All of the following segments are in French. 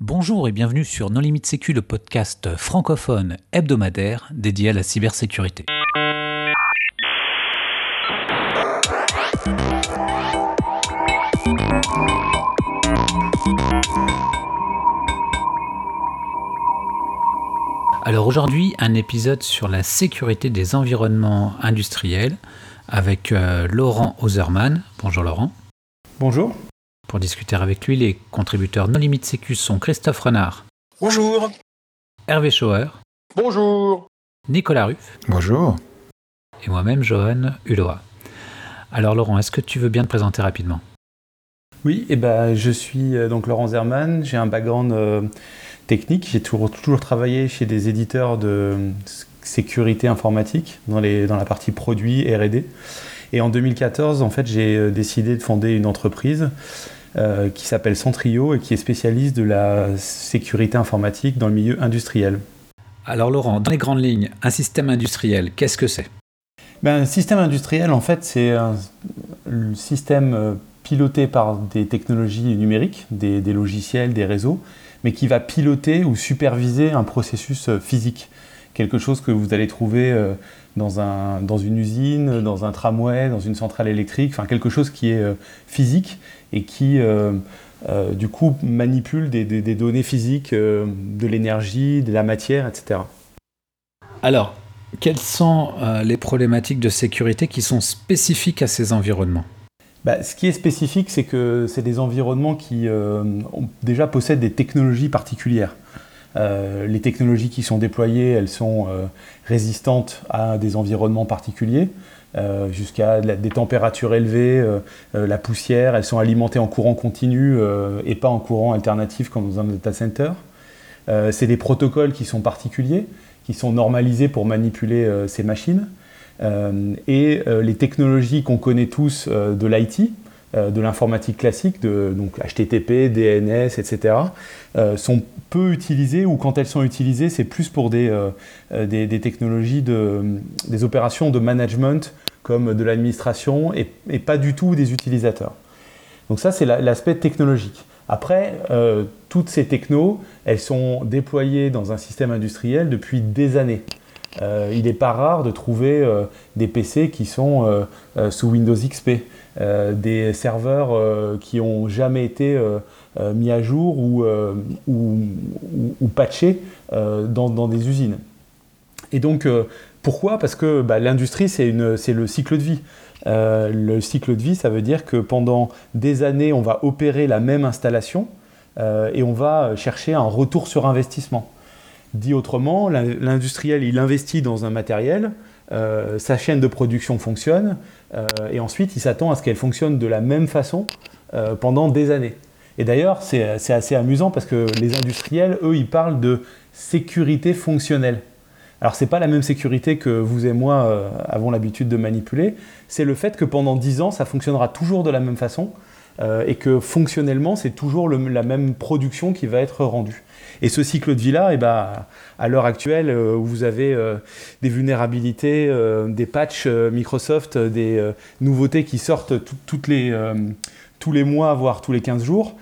Bonjour et bienvenue sur Non Limite Sécu, le podcast francophone hebdomadaire dédié à la cybersécurité. Alors aujourd'hui, un épisode sur la sécurité des environnements industriels avec euh, Laurent Oserman. Bonjour Laurent. Bonjour. Pour discuter avec lui, les contributeurs Non Limite Sécu sont Christophe Renard. Bonjour. Hervé Schauer. Bonjour. Nicolas Ruff. Bonjour. Et moi-même, Johan Hulot. Alors Laurent, est-ce que tu veux bien te présenter rapidement? Oui, et eh ben, je suis euh, donc Laurent Zerman, j'ai un background euh, technique, j'ai toujours, toujours, travaillé chez des éditeurs de sécurité informatique dans, les, dans la partie produits RD. Et en 2014, en fait, j'ai euh, décidé de fonder une entreprise euh, qui s'appelle Centrio et qui est spécialiste de la sécurité informatique dans le milieu industriel. Alors Laurent, dans les grandes lignes, un système industriel, qu'est-ce que c'est? Ben, Un système industriel, en fait, c'est un, système euh, piloté par des technologies numériques, des, des, logiciels, des réseaux, mais qui va piloter ou superviser un processus physique quelque chose que vous allez trouver euh, dans, un, dans une usine, dans un tramway, dans une centrale électrique, enfin quelque chose qui est euh, physique et qui euh, du coup manipule des, des, données physiques, de l'énergie, de la matière, etc. Alors, quelles sont les problématiques de sécurité qui sont spécifiques à ces environnements? Bah, ce qui est spécifique, c'est que c'est des environnements qui déjà possèdent des technologies particulières. Euh, les technologies qui sont déployées, elles sont euh, résistantes à des environnements particuliers, euh, jusqu'à des températures élevées, la poussière, elles sont alimentées en courant continu et pas en courant alternatif comme dans un data center. C'est des protocoles qui sont particuliers, qui sont normalisés pour manipuler ces machines. et les technologies qu'on connaît tous de l'IT, de l'informatique classique, de, donc HTTP, DNS, etc., euh, sont peu utilisées ou quand elles sont utilisées, c'est plus pour des, euh, technologies, de, des opérations de management comme de l'administration et, pas du tout des utilisateurs. Donc ça, c'est l'aspect technologique. Après, toutes ces technos, elles sont déployées dans un système industriel depuis des années. il n'est pas rare de trouver des PC qui sont sous Windows XP. Euh, des serveurs euh, qui n'ont jamais été euh, mis à jour ou, ou, patchés dans, des usines. Et donc, pourquoi? Parce que bah, l'industrie, c'est le cycle de vie. le cycle de vie, ça veut dire que pendant des années, on va opérer la même installation et on va chercher un retour sur investissement. Dit autrement, l'industriel, il investit dans un matériel, euh, sa chaîne de production fonctionne, euh, et ensuite il s'attend à ce qu'elle fonctionne de la même façon euh, pendant des années. Et d'ailleurs, c'est assez amusant parce que les industriels, eux, ils parlent de sécurité fonctionnelle. Alors, ce n'est pas la même sécurité que vous et moi avons l'habitude de manipuler, c'est le fait que pendant 10 ans, ça fonctionnera toujours de la même façon et que fonctionnellement, c'est toujours la même production qui va être rendue. Et ce cycle de vie-là, eh ben, à l'heure actuelle, euh, où vous avez euh, des vulnérabilités, euh, des patchs Microsoft, des nouveautés qui sortent les, tous les mois, voire tous les 15 jours,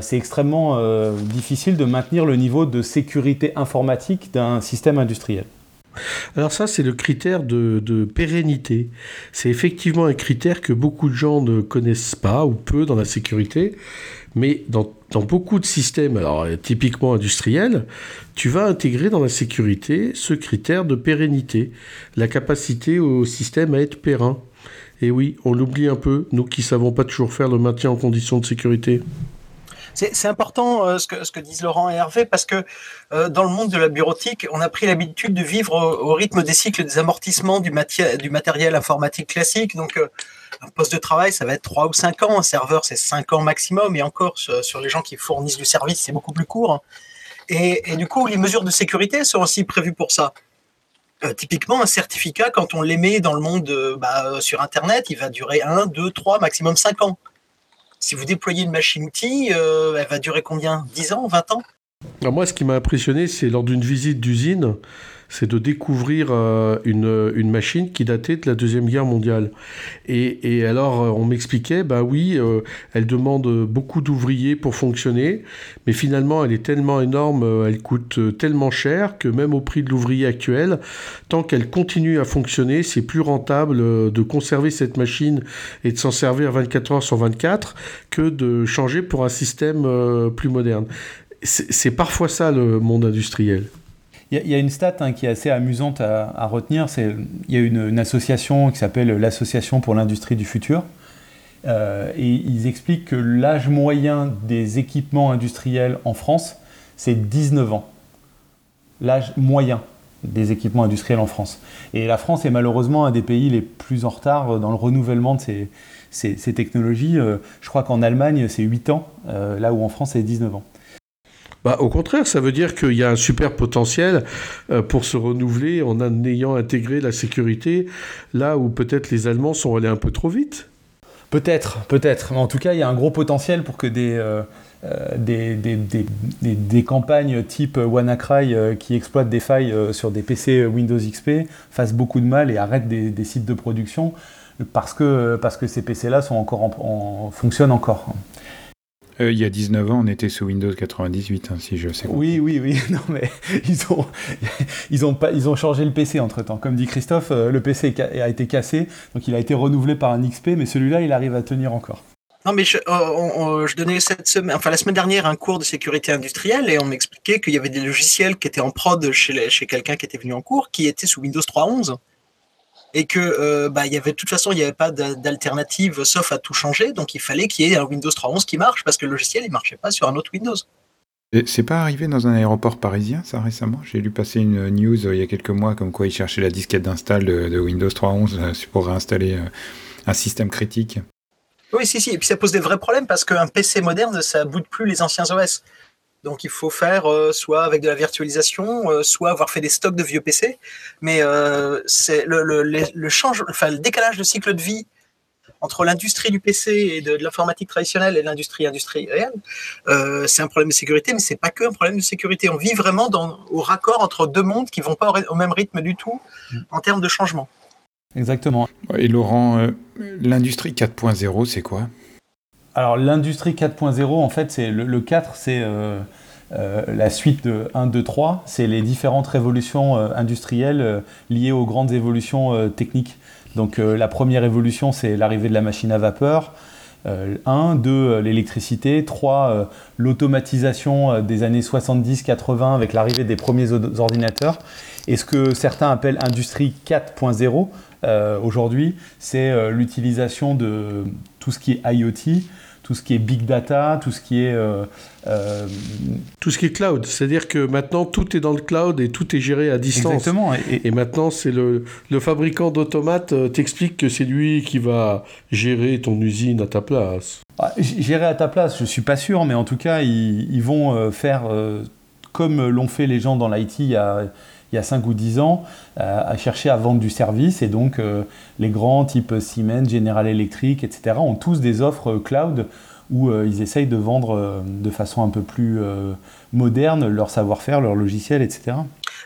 c'est extrêmement difficile de maintenir le niveau de sécurité informatique d'un système industriel. Alors ça, c'est le critère de, pérennité. C'est effectivement un critère que beaucoup de gens ne connaissent pas ou peu dans la sécurité. Mais dans, beaucoup de systèmes, alors typiquement industriels, tu vas intégrer dans la sécurité ce critère de pérennité, la capacité au système à être périn. Et oui, on l'oublie un peu, nous qui savons pas toujours faire le maintien en conditions de sécurité. C'est important euh, ce, que, disent Laurent et Hervé parce que euh, dans le monde de la bureautique, on a pris l'habitude de vivre au, rythme des cycles des amortissements du, matériel informatique classique. Donc, euh, un poste de travail, ça va être 3 ou 5 ans. Un serveur, c'est 5 ans maximum. Et encore, sur, les gens qui fournissent du service, c'est beaucoup plus court. Et, et, du coup, les mesures de sécurité sont aussi prévues pour ça. typiquement, un certificat, quand on l'émet dans le monde bah, sur Internet, il va durer 1, 2, 3, maximum 5 ans. Si vous déployez une machine outil, euh, elle va durer combien? 10 ans? 20 ans? Moi, ce qui m'a impressionné, c'est lors d'une visite d'usine, c'est de découvrir euh, une, une, machine qui datait de la Deuxième Guerre mondiale. Et, et alors, euh, on m'expliquait, bah oui, euh, elle demande beaucoup d'ouvriers pour fonctionner, mais finalement, elle est tellement énorme, elle coûte tellement cher que même au prix de l'ouvrier actuel, tant qu'elle continue à fonctionner, c'est plus rentable de conserver cette machine et de s'en servir 24 heures sur 24 que de changer pour un système plus moderne. C'est parfois ça le monde industriel. Il y, a une stat hein, qui est assez amusante à, retenir. Il y a une, association qui s'appelle l'Association pour l'industrie du futur. Euh, et ils expliquent que l'âge moyen des équipements industriels en France, c'est 19 ans. L'âge moyen des équipements industriels en France. Et la France est malheureusement un des pays les plus en retard dans le renouvellement de ces, ces, technologies. Euh, je crois qu'en Allemagne, c'est 8 ans, euh, là où en France, c'est 19 ans. Bah, au contraire, ça veut dire qu'il y a un super potentiel euh, pour se renouveler en ayant intégré la sécurité là où peut-être les Allemands sont allés un peu trop vite. Peut-être, peut-être. En tout cas, il y a un gros potentiel pour que des, euh, euh, des, des, des, campagnes type WannaCry qui exploitent des failles sur des PC Windows XP fassent beaucoup de mal et arrêtent des, sites de production parce que, parce que ces PC-là sont encore en, fonctionnent encore. Euh, il y a 19 ans, on était sous Windows 98, hein, si je sais. Oui, oui, oui. Non, mais ils ont, ils ont, pas, ils ont changé le PC entre temps. Comme dit Christophe, euh, le PC a été cassé, donc il a été renouvelé par un XP, mais celui-là, il arrive à tenir encore. Non, mais je, euh, je, donnais cette semaine, enfin la semaine dernière un cours de sécurité industrielle et on m'expliquait qu'il y avait des logiciels qui étaient en prod chez, chez quelqu'un qui était venu en cours qui étaient sous Windows 3.11 et que euh, bah, il y avait de toute façon il n'y avait pas d'alternative sauf à tout changer donc il fallait qu'il y ait un Windows 3.11 qui marche parce que le logiciel il marchait pas sur un autre Windows. C'est pas arrivé dans un aéroport parisien, ça récemment? J'ai lu passer une news euh, il y a quelques mois comme quoi ils cherchaient la disquette d'install de, Windows 3.11 euh, pour réinstaller un système critique. Oui, si, si. Et puis ça pose des vrais problèmes parce qu'un PC moderne, ça boot plus les anciens OS. Donc il faut faire euh, soit avec de la virtualisation, euh, soit avoir fait des stocks de vieux PC. Mais euh, c'est le, le, change, enfin, le décalage de cycle de vie entre l'industrie du PC et de, l'informatique traditionnelle et l'industrie industrielle, c'est un problème de sécurité, mais c'est pas que un problème de sécurité. On vit vraiment dans, au raccord entre deux mondes qui vont pas au, même rythme du tout en termes de changement. Exactement. Et Laurent, l'industrie 4.0, c'est quoi? Alors l'industrie 4.0, en fait, c'est le, 4, c'est euh, euh, la suite de 1, 2, 3. C'est les différentes révolutions euh, industrielles liées aux grandes évolutions techniques. Donc la première évolution, c'est l'arrivée de la machine à vapeur. 1, 2, l'électricité, 3, l'automatisation des années 70-80 avec l'arrivée des premiers ordinateurs. Et ce que certains appellent industrie 4.0 aujourd'hui, c'est l'utilisation de tout ce qui est IoT, tout ce qui est big data, tout ce qui est... Euh, euh, tout ce qui est cloud. C'est-à-dire que maintenant, tout est dans le cloud et tout est géré à distance. Exactement. Et, maintenant, c'est le, le, fabricant d'automates euh, t'explique que c'est lui qui va gérer ton usine à ta place. Ah, gérer à ta place, je suis pas sûr, mais en tout cas, ils, ils vont faire comme l'ont fait les gens dans l'IT il y a il y a 5 ou 10 ans euh, à chercher à vendre du service. Et donc, euh, les grands type Siemens, General Electric, etc., ont tous des offres cloud où euh, ils essayent de vendre de façon un peu plus moderne leur savoir-faire, leur logiciel, etc.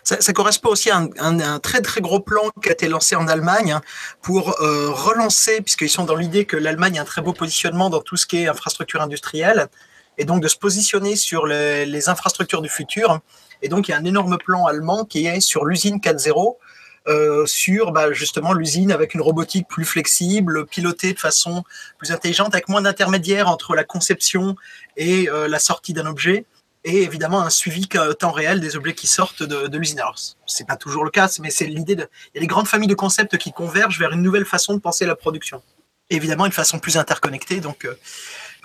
Ça, correspond aussi à un, très très gros plan qui a été lancé en Allemagne hein, pour relancer, puisqu'ils sont dans l'idée que l'Allemagne a un très beau positionnement dans tout ce qui est infrastructure industrielle, et donc de se positionner sur les infrastructures du futur et donc, il y a un énorme plan allemand qui est sur l'usine 4.0, euh, sur bah, justement l'usine avec une robotique plus flexible, pilotée de façon plus intelligente, avec moins d'intermédiaires entre la conception et euh, la sortie d'un objet, et évidemment un suivi temps réel des objets qui sortent de, de l'usine. Alors, c'est pas toujours le cas, mais c'est l'idée de. Il y a des grandes familles de concepts qui convergent vers une nouvelle façon de penser la production. évidemment, une façon plus interconnectée, donc euh,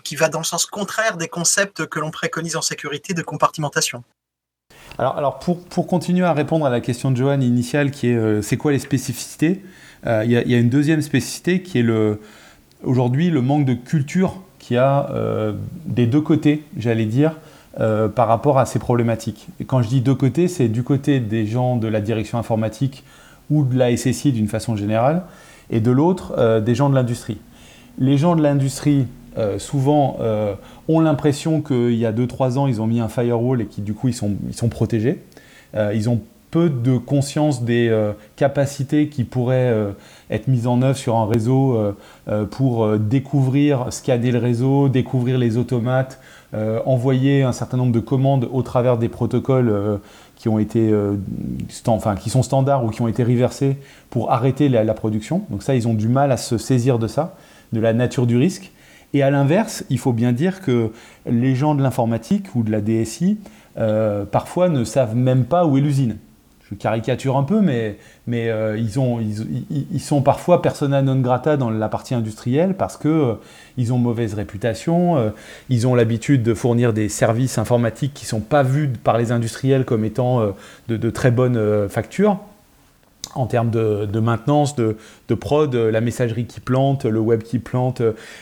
qui va dans le sens contraire des concepts que l'on préconise en sécurité de compartimentation. Alors, pour, pour, continuer à répondre à la question de Johan initiale, qui est euh, c'est quoi les spécificités euh, Il y, a une deuxième spécificité qui est le, aujourd'hui le manque de culture qu'il y a euh, des deux côtés, j'allais dire, par rapport à ces problématiques. Et quand je dis deux côtés, c'est du côté des gens de la direction informatique ou de la SSI d'une façon générale, et de l'autre, des gens de l'industrie. Les gens de l'industrie souvent ont l'impression qu'il y a 2-3 ans, ils ont mis un firewall et qui du coup ils sont, ils sont protégés. ils ont peu de conscience des capacités qui pourraient être mises en œuvre sur un réseau pour découvrir, scanner le réseau, découvrir les automates, envoyer un certain nombre de commandes au travers des protocoles qui, ont été, euh, enfin, qui sont standards ou qui ont été reversés pour arrêter la, production. Donc ça, ils ont du mal à se saisir de ça, de la nature du risque. Et à l'inverse, il faut bien dire que les gens de l'informatique ou de la DSI, euh, parfois ne savent même pas où est l'usine. Je caricature un peu, mais, euh, ils, ont, ils, sont parfois persona non grata dans la partie industrielle parce qu'ils euh, ont mauvaise réputation, ils ont l'habitude de fournir des services informatiques qui ne sont pas vus par les industriels comme étant de, très bonnes factures en termes de, maintenance, de, prod, la messagerie qui plante, le web qui plante,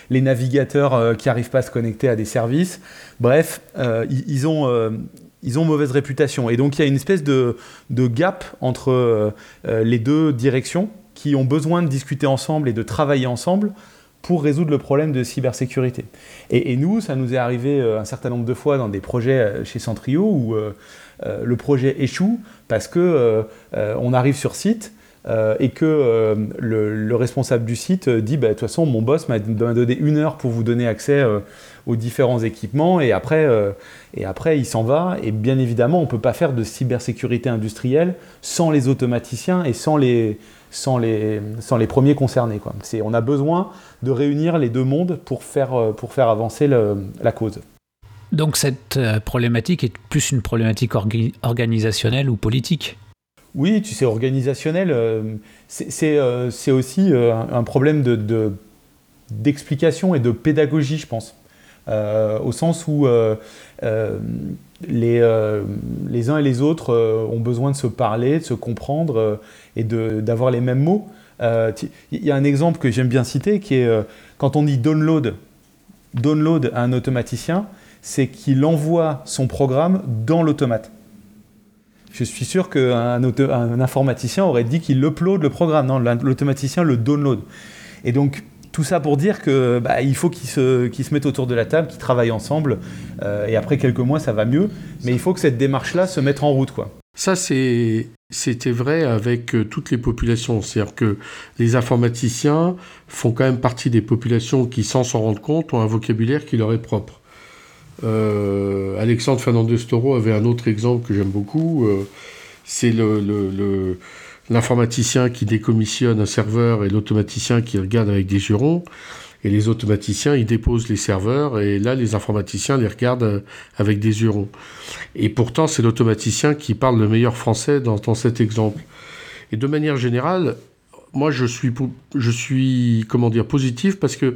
les navigateurs qui n'arrivent pas à se connecter à des services. Bref, ils, ont, mauvaise réputation. Et donc il y a une espèce de, gap entre euh, euh, les deux directions qui ont besoin de discuter ensemble et de travailler ensemble pour résoudre le problème de cybersécurité. Et, nous, ça nous est arrivé euh, un certain nombre de fois dans des projets chez Centrio où le projet échoue parce que on arrive sur site et que le, responsable du site dit bah, de toute façon mon boss m'a donné une heure pour vous donner accès aux différents équipements et après, euh, et après il s'en va. Et bien évidemment, on ne peut pas faire de cybersécurité industrielle sans les automaticiens et sans les, sans les, sans les premiers concernés. Quoi. On a besoin de réunir les deux mondes pour faire, euh, pour faire avancer la cause. Donc cette euh, problématique est plus une problématique organisationnelle ou politique Oui, tu sais, organisationnel, c'est aussi un problème d'explication de, et de pédagogie, je pense. Euh, au sens où euh, euh, les, les, uns et les autres ont besoin de se parler, de se comprendre et d'avoir les mêmes mots. Il y a un exemple que j'aime bien citer qui est quand on dit download, download à un automaticien, c'est qu'il envoie son programme dans l'automate. Je suis sûr qu'un un informaticien aurait dit qu'il upload le programme. Non, l'automaticien le download. Et donc, tout ça pour dire que bah, il faut qu'ils se, se, mettent autour de la table, qu'ils travaillent ensemble, euh, et après quelques mois, ça va mieux. Mais il faut que cette démarche-là se mette en route, quoi. Ça, c'était vrai avec euh, toutes les populations. C'est-à-dire que les informaticiens font quand même partie des populations qui, sans s'en rendre compte, ont un vocabulaire qui leur est propre. Euh, Alexandre Fernandez Toro avait un autre exemple que j'aime beaucoup. c'est le, l'informaticien qui décommissionne un serveur et l'automaticien qui regarde avec des jurons. Et les automaticiens, ils déposent les serveurs et là, les informaticiens les regardent euh, avec des jurons. Et pourtant, c'est l'automaticien qui parle le meilleur français dans, cet exemple. Et de manière générale, moi, je suis, je suis comment dire, positif parce que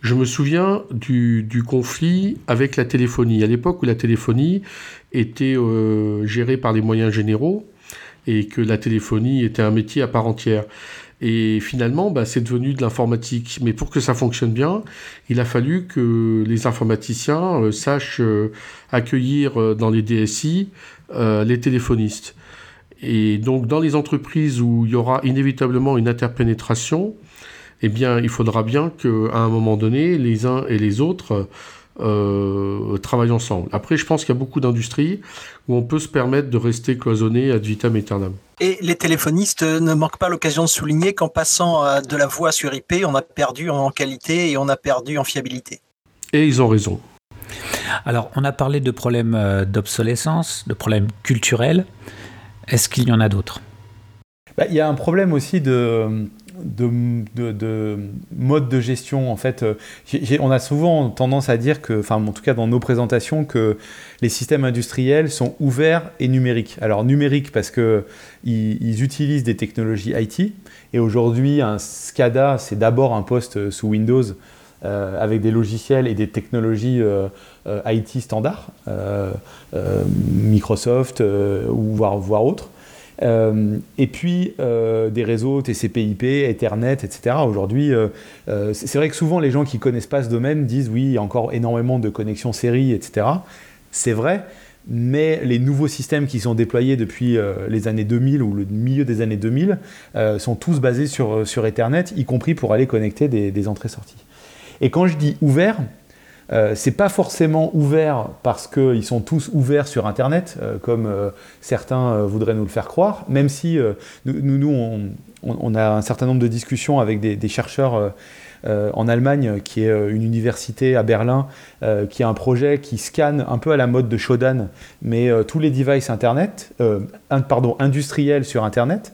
je me souviens du, conflit avec la téléphonie. À l'époque où la téléphonie était euh, gérée par les moyens généraux, et que la téléphonie était un métier à part entière. Et finalement, bah, c'est devenu de l'informatique. Mais pour que ça fonctionne bien, il a fallu que les informaticiens euh, sachent euh, accueillir dans les DSI les téléphonistes. Et donc, dans les entreprises où il y aura inévitablement une interpénétration, eh bien, il faudra bien qu'à un moment donné, les uns et les autres euh, travaillent ensemble. Après, je pense qu'il y a beaucoup d'industries où on peut se permettre de rester cloisonné ad vitam aeternam. Et les téléphonistes ne manquent pas l'occasion de souligner qu'en passant de la voix sur IP, on a perdu en qualité et on a perdu en fiabilité. Et ils ont raison. Alors, on a parlé de problèmes euh, d'obsolescence, de problèmes culturels. Est-ce qu'il y en a d'autres? Bah, Il y a un problème aussi de, de, mode de gestion. En fait, euh, on a souvent tendance à dire que, enfin, en tout cas dans nos présentations, que les systèmes industriels sont ouverts et numériques. Alors numériques parce que ils, utilisent des technologies IT. Et aujourd'hui, un SCADA, c'est d'abord un poste sous Windows. Euh, avec des logiciels et des technologies euh, IT standards, Microsoft ou voire, voire autres. Euh, et puis euh, des réseaux TCP/IP, Ethernet, etc. Aujourd'hui, euh, c'est vrai que souvent les gens qui connaissent pas ce domaine disent oui, il y a encore énormément de connexions série, etc. C'est vrai, mais les nouveaux systèmes qui sont déployés depuis les années 2000 ou le milieu des années 2000 sont tous basés sur, sur Ethernet, y compris pour aller connecter des, des entrées-sorties. Et quand je dis ouvert, euh, c'est pas forcément ouvert parce qu'ils sont tous ouverts sur Internet, euh, comme euh, certains voudraient nous le faire croire, même si nous, nous on, a un certain nombre de discussions avec des, chercheurs en Allemagne, qui est une université à Berlin, qui a un projet qui scanne un peu à la mode de Shodan, mais tous les devices Internet, pardon, industriels sur Internet,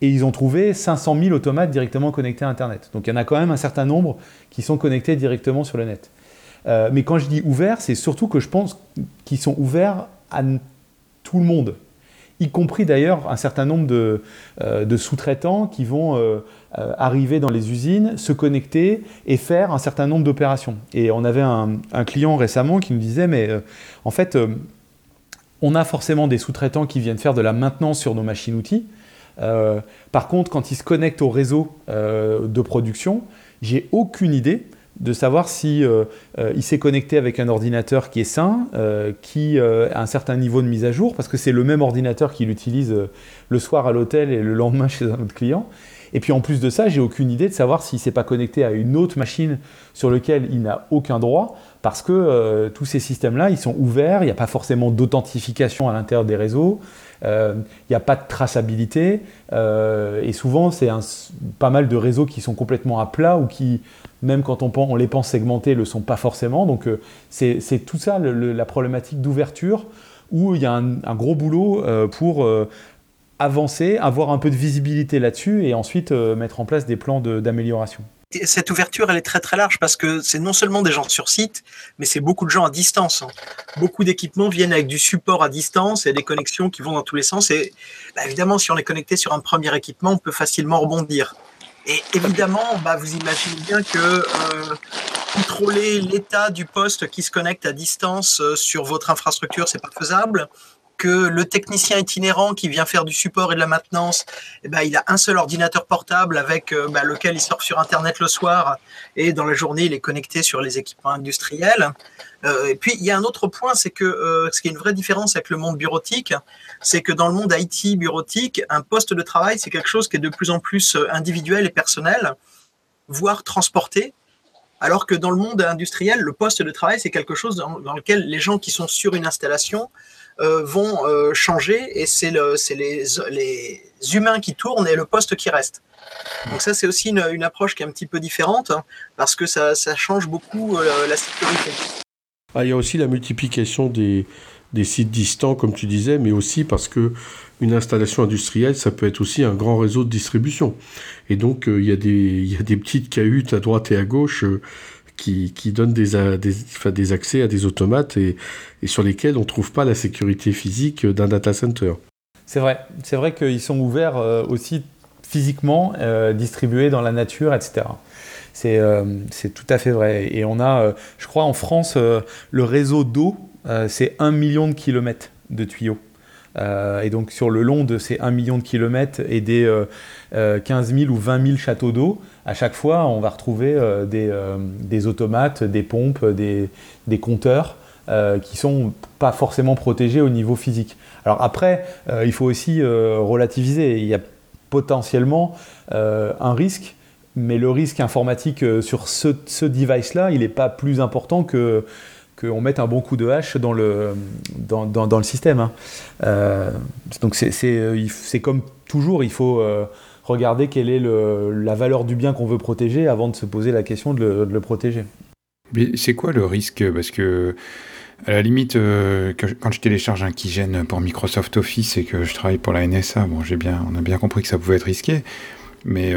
et ils ont trouvé 500 000 automates directement connectés à Internet. Donc il y en a quand même un certain nombre qui sont connectés directement sur le net. Euh, mais quand je dis ouvert, c'est surtout que je pense qu'ils sont ouverts à tout le monde, y compris d'ailleurs un certain nombre de, euh, sous-traitants qui vont euh, arriver dans les usines, se connecter et faire un certain nombre d'opérations. Et on avait un, client récemment qui nous disait, mais en fait, on a forcément des sous-traitants qui viennent faire de la maintenance sur nos machines-outils. par contre, quand ils se connectent au réseau de production, j'ai aucune idée de savoir si euh, euh, il s'est connecté avec un ordinateur qui est sain, euh, qui a un certain niveau de mise à jour, parce que c'est le même ordinateur qu'il utilise le soir à l'hôtel et le lendemain chez un autre client. Et puis en plus de ça, j'ai aucune idée de savoir s'il s'est pas connecté à une autre machine sur laquelle il n'a aucun droit, parce que tous ces systèmes-là, ils sont ouverts, il n'y a pas forcément d'authentification à l'intérieur des réseaux, il n'y a pas de traçabilité, et souvent c'est pas mal de réseaux qui sont complètement à plat ou qui même quand on, les pense segmentés, ne le sont pas forcément. Donc euh, c'est tout ça la problématique d'ouverture où il y a un, gros boulot euh, pour euh, avancer, avoir un peu de visibilité là-dessus et ensuite mettre en place des plans d'amélioration. Cette ouverture, elle est très très large parce que c'est non seulement des gens sur site, mais c'est beaucoup de gens à distance. Hein. Beaucoup d'équipements viennent avec du support à distance et des connexions qui vont dans tous les sens. Et bah, évidemment, si on est connecté sur un premier équipement, on peut facilement rebondir. Et évidemment, bah, vous imaginez bien que euh, contrôler l'état du poste qui se connecte à distance euh, sur votre infrastructure, c'est pas faisable que le technicien itinérant qui vient faire du support et de la maintenance, eh ben, il a un seul ordinateur portable avec euh, bah, lequel il sort sur Internet le soir et dans la journée, il est connecté sur les équipements industriels. Euh, et puis, il y a un autre point, c'est que euh, ce qui est une vraie différence avec le monde bureautique, c'est que dans le monde IT bureautique, un poste de travail, c'est quelque chose qui est de plus en plus individuel et personnel, voire transporté. Alors que dans le monde industriel, le poste de travail, c'est quelque chose dans lequel les gens qui sont sur une installation euh, vont euh, changer et c'est le, les, humains qui tournent et le poste qui reste. Donc ça, c'est aussi une, approche qui est un petit peu différente hein, parce que ça, change beaucoup euh, la sécurité. Ah, il y a aussi la multiplication des, des, sites distants, comme tu disais, mais aussi parce que une installation industrielle, ça peut être aussi un grand réseau de distribution. Et donc, il, y a des, il y a des petites cahutes à droite et à gauche qui, qui donnent des, des, accès à des automates et, sur lesquels on ne trouve pas la sécurité physique d'un data center. C'est vrai, c'est vrai qu'ils sont ouverts euh, aussi physiquement, euh, distribués dans la nature, etc. Euh, c'est tout à fait vrai. Et on a, je crois, en France, le réseau d'eau, c'est un million de kilomètres de tuyaux. Euh, et donc sur le long de ces 1 million de kilomètres et des 15 euh, 000 euh, ou 20 000 châteaux d'eau, à chaque fois on va retrouver des, des, automates, des pompes, des, compteurs qui sont pas forcément protégés au niveau physique. Alors après, il faut aussi relativiser. Il y a potentiellement un risque, mais le risque informatique sur ce, ce device-là, il n'est pas plus important que qu'on mette un bon coup de hache dans le, dans, le système. Hein. Euh, donc c'est comme toujours, il faut euh, regarder quelle est la valeur du bien qu'on veut protéger avant de se poser la question de le, protéger. C'est quoi le risque? Parce que à la limite, euh, quand je télécharge un Keygen pour Microsoft Office et que je travaille pour la NSA, bon, j'ai bien, on a bien compris que ça pouvait être risqué, mais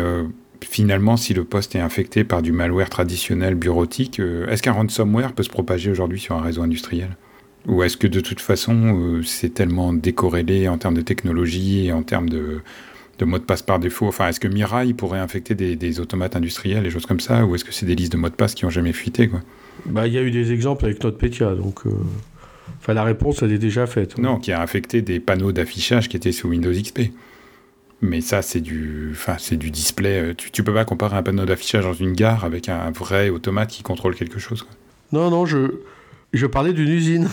finalement, si le poste est infecté par du malware traditionnel bureautique, euh, est-ce qu'un ransomware peut se propager aujourd'hui sur un réseau industriel? Ou est-ce que de toute façon, euh, c'est tellement décorrélé en termes de technologie et en termes de, de mots de passe par défaut Enfin, est-ce que Mirai pourrait infecter des, automates industriels, des choses comme ça Ou est-ce que c'est des listes de mots de passe qui n'ont jamais fuité quoi? Bah, Il y a eu des exemples avec NotPetya, donc... Euh, enfin, la réponse, elle est déjà faite. Non, qui a infecté des panneaux d'affichage qui étaient sous Windows XP. Mais ça, c'est du, enfin, c'est du display. Euh, tu, tu peux pas comparer un panneau d'affichage dans une gare avec un vrai automate qui contrôle quelque chose. Non, non, je, je parlais d'une usine.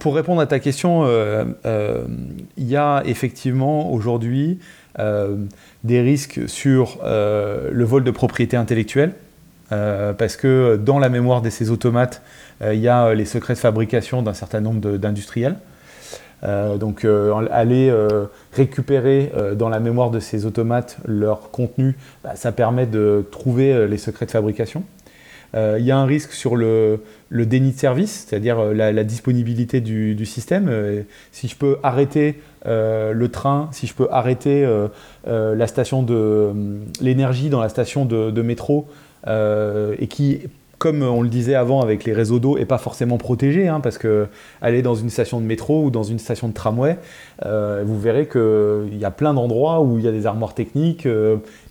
Pour, répondre à ta question, euh, euh, il y a effectivement aujourd'hui des risques sur le vol de propriété intellectuelle. parce que dans la mémoire de ces automates, il y a les secrets de fabrication d'un certain nombre d'industriels. donc aller récupérer dans la mémoire de ces automates leur contenu, bah, ça permet de trouver les secrets de fabrication. Euh, il y a un risque sur le, déni de service, c'est-à-dire euh, la, disponibilité du, système. Euh, si je peux arrêter le train, si je peux arrêter la station de l'énergie dans la station de, métro et qui comme on le disait avant avec les réseaux d'eau, n'est pas forcément protégé, hein, parce que aller dans une station de métro ou dans une station de tramway, vous verrez qu'il y a plein d'endroits où il y a des armoires techniques,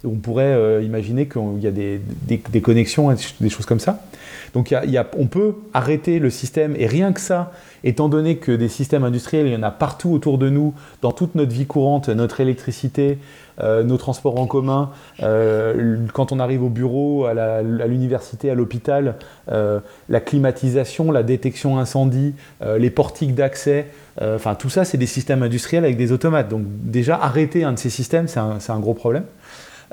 on pourrait euh, imaginer qu'il y a des, connexions, des choses comme ça. Donc on peut arrêter le système, et rien que ça, étant donné que des systèmes industriels, il y en a partout autour de nous, dans toute notre vie courante, notre électricité, euh, nos transports en commun, euh, quand on arrive au bureau, à l'université, à l'hôpital, la climatisation, la détection incendie, les portiques d'accès, enfin tout ça, c'est des systèmes industriels avec des automates. Donc déjà, arrêter un de ces systèmes, c'est un, gros problème.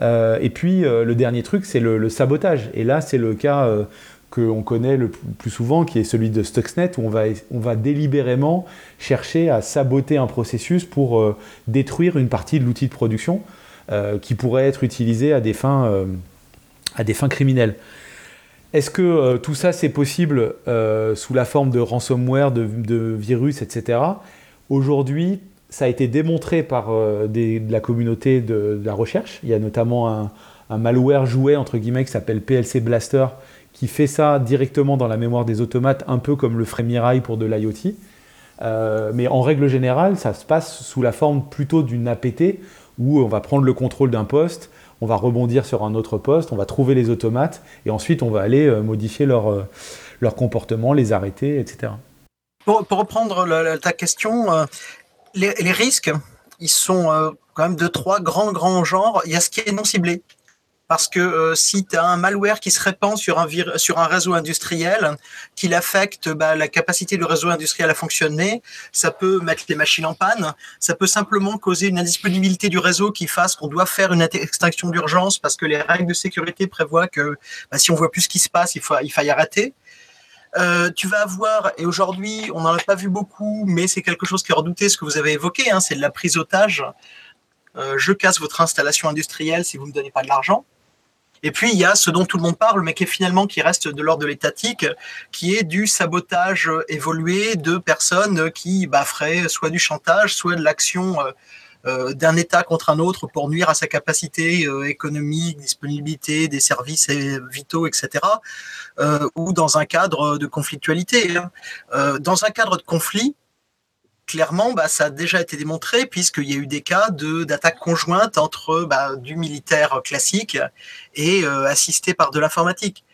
Euh, et puis euh, le dernier truc, c'est le, sabotage. Et là, c'est le cas euh, qu'on connaît le plus souvent, qui est celui de Stuxnet, où on va délibérément chercher à saboter un processus pour détruire une partie de l'outil de production qui pourrait être utilisé à des fins, à des fins criminelles. Est-ce que tout ça c'est possible sous la forme de ransomware, de, virus, etc. Aujourd'hui, ça a été démontré par euh, de la communauté de, la recherche. Il y a notamment un, malware jouet, entre guillemets, qui s'appelle PLC Blaster, qui fait ça directement dans la mémoire des automates, un peu comme le Fremirai pour de l'IoT. Euh, mais en règle générale, ça se passe sous la forme plutôt d'une APT, où on va prendre le contrôle d'un poste, on va rebondir sur un autre poste, on va trouver les automates, et ensuite on va aller euh, modifier leur, leur comportement, les arrêter, etc. Pour, reprendre ta question, les, risques, ils sont euh, quand même de trois grands, grands genres. Il y a ce qui est non ciblé. Parce que euh, si tu as un malware qui se répand sur un, réseau industriel, qu'il affecte bah, la capacité du réseau industriel à fonctionner, ça peut mettre les machines en panne, ça peut simplement causer une indisponibilité du réseau qui fasse qu'on doit faire une extinction d'urgence parce que les règles de sécurité prévoient que bah, si on voit plus ce qui se passe, il, faut, il faille arrêter. Euh, tu vas avoir, et aujourd'hui, on n'en a pas vu beaucoup, mais c'est quelque chose qui est redouté, ce que vous avez évoqué, hein, c'est de la prise otage. Euh, je casse votre installation industrielle si vous ne me donnez pas de l'argent. Et puis, il y a ce dont tout le monde parle, mais qui est finalement qui reste de l'ordre de l'étatique, qui est du sabotage évolué de personnes qui bah, feraient soit du chantage, soit de l'action euh, euh, d'un État contre un autre pour nuire à sa capacité euh, économique, disponibilité des services vitaux, etc., ou dans un cadre de conflictualité. Hein. dans un cadre de conflit, clairement, bah, ça a déjà été démontré puisqu'il y a eu des cas de d'attaques conjointes entre bah, du militaire classique et assisté par de l'informatique.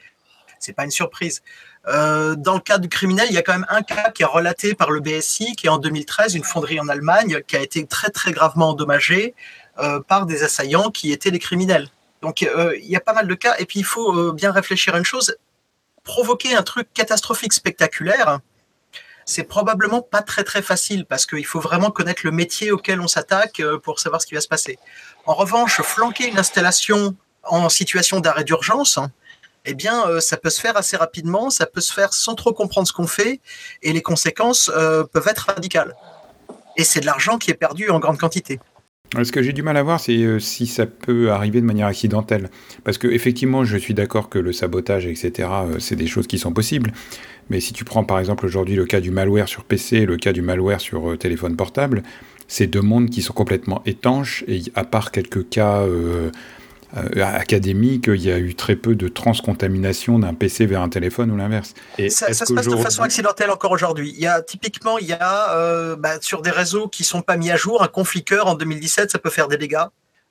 C'est pas une surprise. Euh, dans le cas du criminel, il y a quand même un cas qui est relaté par le BSI, qui est en 2013 une fonderie en Allemagne qui a été très très gravement endommagée euh, par des assaillants qui étaient des criminels. Donc euh, il y a pas mal de cas. Et puis il faut bien réfléchir à une chose provoquer un truc catastrophique spectaculaire. C'est probablement pas très très facile parce qu'il faut vraiment connaître le métier auquel on s'attaque pour savoir ce qui va se passer. En revanche, flanquer une installation en situation d'arrêt d'urgence, eh bien, euh, ça peut se faire assez rapidement, ça peut se faire sans trop comprendre ce qu'on fait, et les conséquences euh, peuvent être radicales. Et c'est de l'argent qui est perdu en grande quantité. Ce que j'ai du mal à voir, c'est euh, si ça peut arriver de manière accidentelle. Parce que effectivement, je suis d'accord que le sabotage, etc., c'est des choses qui sont possibles. Mais si tu prends par exemple aujourd'hui le cas du malware sur PC et le cas du malware sur téléphone portable, c'est deux mondes qui sont complètement étanches. Et à part quelques cas euh, académique, il y a eu très peu de transcontamination d'un PC vers un téléphone ou l'inverse. Et ça, se passe de façon accidentelle encore aujourd'hui. Il y a typiquement, il y a euh, bah, sur des réseaux qui sont pas mis à jour, un conflit cœur en 2017, ça peut faire des dégâts.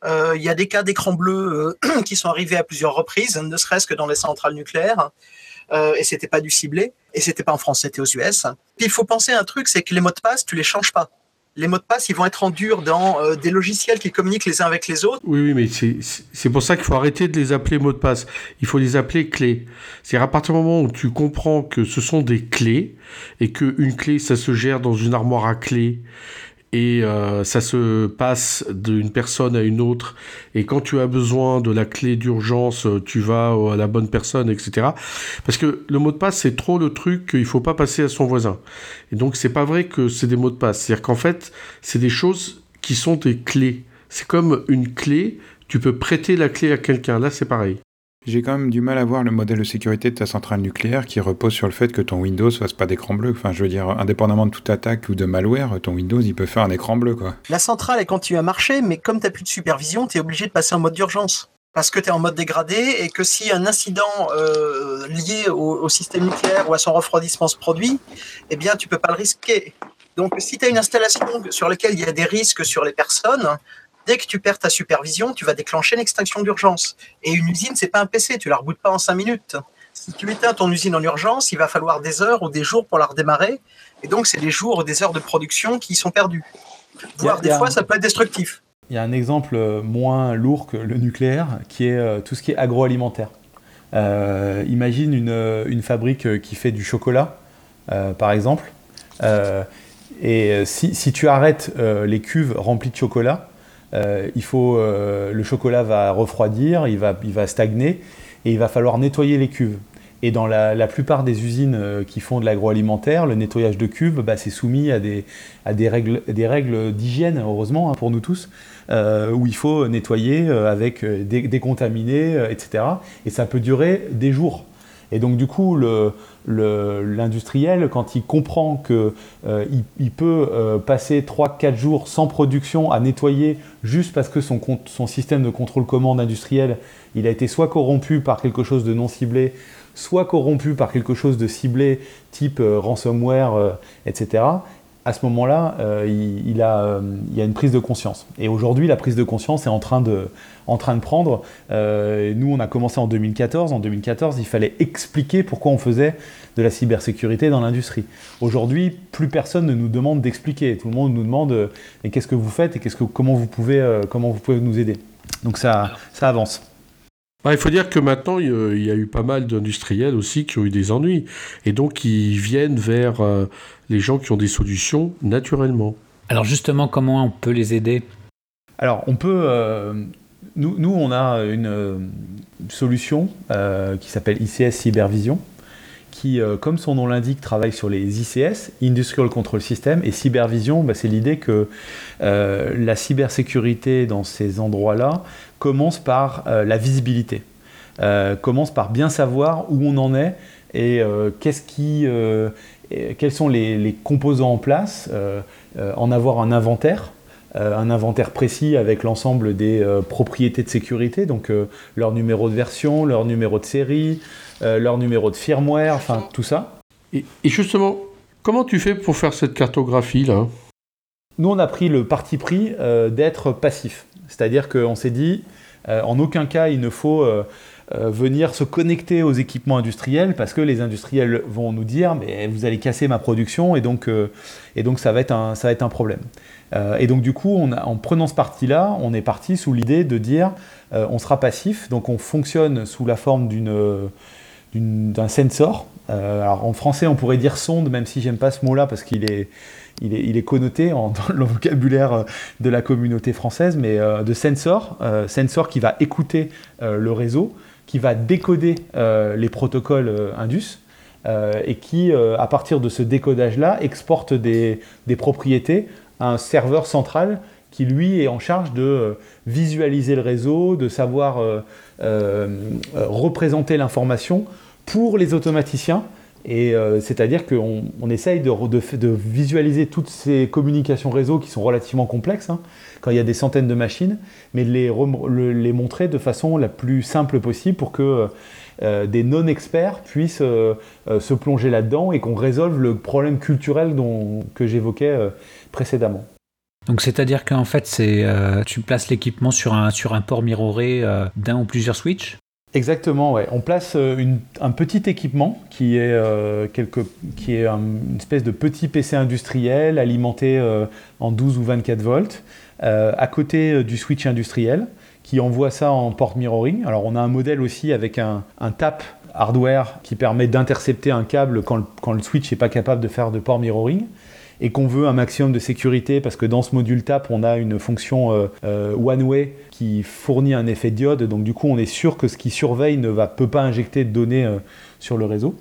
Euh, il y a des cas d'écran bleu qui sont arrivés à plusieurs reprises, ne serait-ce que dans les centrales nucléaires. Euh, et c'était pas du ciblé, et c'était pas en France, c'était aux US. Puis il faut penser à un truc, c'est que les mots de passe, tu les changes pas les mots de passe, ils vont être en dur dans euh, des logiciels qui communiquent les uns avec les autres. Oui, oui, mais c'est pour ça qu'il faut arrêter de les appeler mots de passe. Il faut les appeler clés. C'est à partir du moment où tu comprends que ce sont des clés et qu'une clé, ça se gère dans une armoire à clés et euh, ça se passe d'une personne à une autre. Et quand tu as besoin de la clé d'urgence, tu vas à la bonne personne, etc. Parce que le mot de passe, c'est trop le truc qu'il faut pas passer à son voisin. Et donc, c'est pas vrai que c'est des mots de passe. C'est-à-dire qu'en fait, c'est des choses qui sont des clés. C'est comme une clé, tu peux prêter la clé à quelqu'un. Là, c'est pareil. J'ai quand même du mal à voir le modèle de sécurité de ta centrale nucléaire qui repose sur le fait que ton Windows fasse pas d'écran bleu. Enfin, je veux dire, indépendamment de toute attaque ou de malware, ton Windows, il peut faire un écran bleu, quoi. La centrale, elle continue à marcher, mais comme tu n'as plus de supervision, tu es obligé de passer en mode d'urgence. Parce que tu es en mode dégradé et que si un incident euh, lié au, système nucléaire ou à son refroidissement se produit, eh bien, tu peux pas le risquer. Donc, si tu as une installation sur laquelle il y a des risques sur les personnes, Dès que tu perds ta supervision, tu vas déclencher une extinction d'urgence. Et une usine, c'est pas un PC, tu la rebootes pas en cinq minutes. Si tu éteins ton usine en urgence, il va falloir des heures ou des jours pour la redémarrer. Et donc, c'est des jours ou des heures de production qui sont perdus. Voire des fois, ça peut être destructif. Il y a un exemple euh, moins lourd que le nucléaire, qui est euh, tout ce qui est agroalimentaire. Euh, imagine une, fabrique qui fait du chocolat, par exemple. et si, si, tu arrêtes les cuves remplies de chocolat, euh, il faut, euh, le chocolat va refroidir, il va, stagner, et il va falloir nettoyer les cuves. Et dans la, plupart des usines euh, qui font de l'agroalimentaire, le nettoyage de cuves, bah, c'est soumis à des règles d'hygiène, heureusement hein, pour nous tous, où il faut nettoyer avec décontaminer, etc. Et ça peut durer des jours. Et donc du coup, l'industriel, quand il comprend qu'il euh, peut euh, passer 3-4 jours sans production à nettoyer juste parce que son, son système de contrôle commande industriel, il a été soit corrompu par quelque chose de non ciblé, soit corrompu par quelque chose de ciblé type euh, ransomware, etc à ce moment-là, euh, il, a, euh, il, y a une prise de conscience. Et aujourd'hui, la prise de conscience est en train de, en train de prendre. Euh, nous, on a commencé en 2014. En 2014, il fallait expliquer pourquoi on faisait de la cybersécurité dans l'industrie. Aujourd'hui, plus personne ne nous demande d'expliquer. Tout le monde nous demande qu'est-ce que vous faites et qu'est-ce que, comment, vous pouvez, comment vous pouvez nous aider. Donc ça, ça avance. Bah, il faut dire que maintenant, il y a eu pas mal d'industriels aussi qui ont eu des ennuis. Et donc, ils viennent vers euh, les gens qui ont des solutions naturellement. Alors justement, comment on peut les aider? Alors, on peut... Euh, nous, nous, on a une, euh, solution qui s'appelle ICS Cybervision, qui, comme son nom l'indique, travaille sur les ICS, Industrial Control System, et Cybervision, bah, c'est l'idée que la cybersécurité dans ces endroits-là commence par euh, la visibilité, euh, commence par bien savoir où on en est et euh, qu'est-ce qui, quels sont les, composants en place, en avoir un inventaire. un inventaire précis avec l'ensemble des propriétés de sécurité, donc leur numéro de version, leur numéro de série, leur numéro de firmware, enfin tout ça. Et, et, justement, comment tu fais pour faire cette cartographie là Nous, on a pris le parti pris d'être passif. C'est-à-dire qu'on s'est dit, euh, en aucun cas, il ne faut euh, euh, venir se connecter aux équipements industriels parce que les industriels vont nous dire mais vous allez casser ma production et donc, ça, va être un, ça va être un problème. et donc du coup, en prenant ce parti-là, on est parti sous l'idée de dire on sera passif, donc on fonctionne sous la forme d'un sensor. Alors en français, on pourrait dire sonde, même si j'aime pas ce mot-là parce qu'il est connoté dans le vocabulaire euh, de la communauté française, mais euh, de sensor, euh, sensor qui va écouter le réseau, qui va décoder les protocoles Indus. et qui, à partir de ce décodage-là, exporte des, propriétés à un serveur central qui, lui, est en charge de visualiser le réseau, de savoir représenter l'information pour les automaticiens et euh, c'est-à-dire qu'on on essaye de, visualiser toutes ces communications réseau qui sont relativement complexes, hein, quand il y a des centaines de machines, mais de les, montrer de façon la plus simple possible pour que euh, des non-experts puissent euh, se plonger là-dedans et qu'on résolve le problème culturel dont, que j'évoquais précédemment. Donc c'est-à-dire qu'en fait, tu places l'équipement sur un, sur un port mirroré d'un ou plusieurs switches? Exactement, ouais. On place euh, un petit équipement qui est, euh, qui est une espèce de petit PC industriel alimenté euh, en 12 ou 24 volts à côté du switch industriel qui envoie ça en port mirroring. Alors on a un modèle aussi avec un, tap hardware qui permet d'intercepter un câble quand le, quand le switch n'est pas capable de faire de port mirroring. Et qu'on veut un maximum de sécurité parce que dans ce module TAP, on a une fonction one-way qui fournit un effet diode. Donc du coup, on est sûr que ce qui surveille ne va, peut pas injecter de données sur le réseau.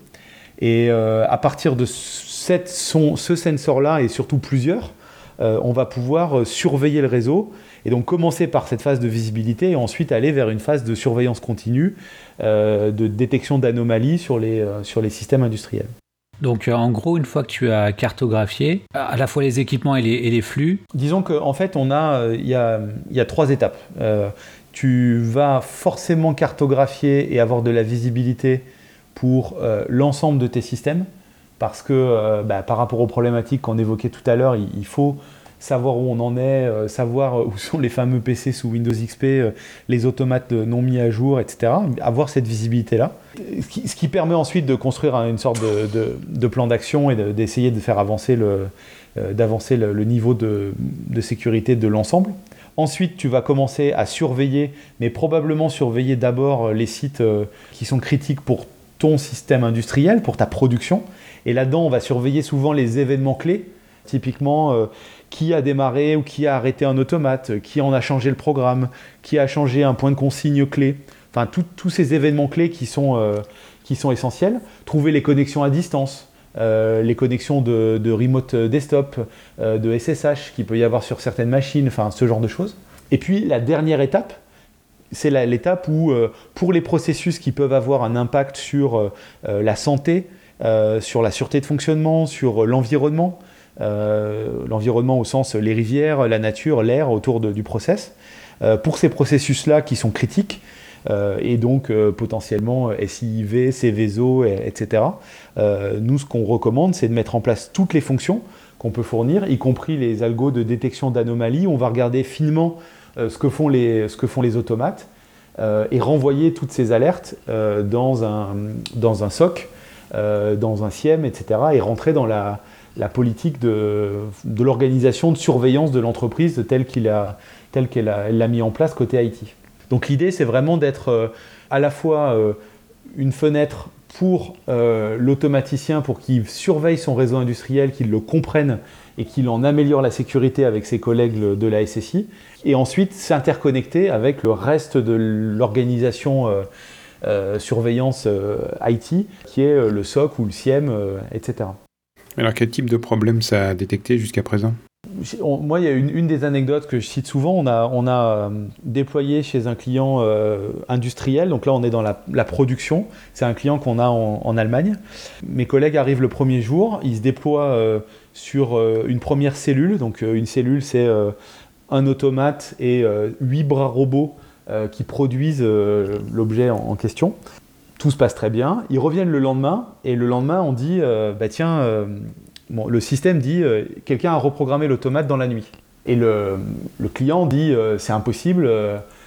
Et à partir de ce sensor-là, et surtout plusieurs, on va pouvoir surveiller le réseau et donc commencer par cette phase de visibilité et ensuite aller vers une phase de surveillance continue, euh, de détection d'anomalies sur, euh, sur les systèmes industriels. Donc euh, en gros, une fois que tu as cartographié à la fois les équipements et les, flux Disons qu'en en fait, on a, il y, a, trois étapes. tu vas forcément cartographier et avoir de la visibilité pour l'ensemble de tes systèmes parce que bah, par rapport aux problématiques qu'on évoquait tout à l'heure, il faut savoir où on en est, euh, savoir euh, où sont les fameux PC sous Windows XP, euh, les automates non mis à jour, etc. Avoir cette visibilité-là. Ce qui, permet ensuite de construire une sorte de, plan d'action et d'essayer de, faire avancer le, niveau de, sécurité de l'ensemble. Ensuite, tu vas commencer à surveiller, mais probablement surveiller d'abord les sites qui sont critiques pour ton système industriel, pour ta production. Et là-dedans, on va surveiller souvent les événements clés. Typiquement, qui a démarré ou qui a arrêté un automate, qui en a changé le programme, qui a changé un point de consigne clé. Enfin, tous ces événements clés qui sont, euh, qui sont essentiels. Trouver les connexions à distance, euh, les connexions de, remote desktop, euh, de SSH qu'il peut y avoir sur certaines machines, enfin ce genre de choses. Et puis la dernière étape, c'est l'étape où pour les processus qui peuvent avoir un impact sur la santé, sur la sûreté de fonctionnement, sur l'environnement, euh, l'environnement au sens les rivières, la nature, l'air autour du process. Euh, pour ces processus-là qui sont critiques, euh, et donc potentiellement SIV, CVSO, etc. nous, ce qu'on recommande, c'est de mettre en place toutes les fonctions qu'on peut fournir, y compris les algos de détection d'anomalies. On va regarder finement ce, que font les, ce que font les automates et renvoyer toutes ces alertes dans, un, dans un SOC, dans un SIEM, etc. et rentrer dans la, la politique de, l'organisation de surveillance de l'entreprise telle qu'elle l'a mis en place côté IT. Donc l'idée, c'est vraiment d'être euh, à la fois euh, une fenêtre pour euh, l'automaticien, pour qu'il surveille son réseau industriel, qu'il le comprenne et qu'il en améliore la sécurité avec ses collègues de la SSI, et ensuite s'interconnecter avec le reste de l'organisation surveillance IT, qui est le SOC ou le SIEM, etc. Alors quel type de problème ça a détecté jusqu'à présent? Moi, il y a une, des anecdotes que je cite souvent. On a, on a euh, déployé chez un client euh, industriel. Donc là, on est dans la, production. C'est un client qu'on a en, Allemagne. Mes collègues arrivent le premier jour. Ils se déploient euh, sur une première cellule. Donc une cellule, c'est un automate et huit bras robots qui produisent l'objet en, question tout se passe très bien. Ils reviennent le lendemain, et le lendemain, on dit, euh, bah tiens, euh, le système dit, euh, quelqu'un a reprogrammé l'automate dans la nuit. Et le, client dit, c'est impossible,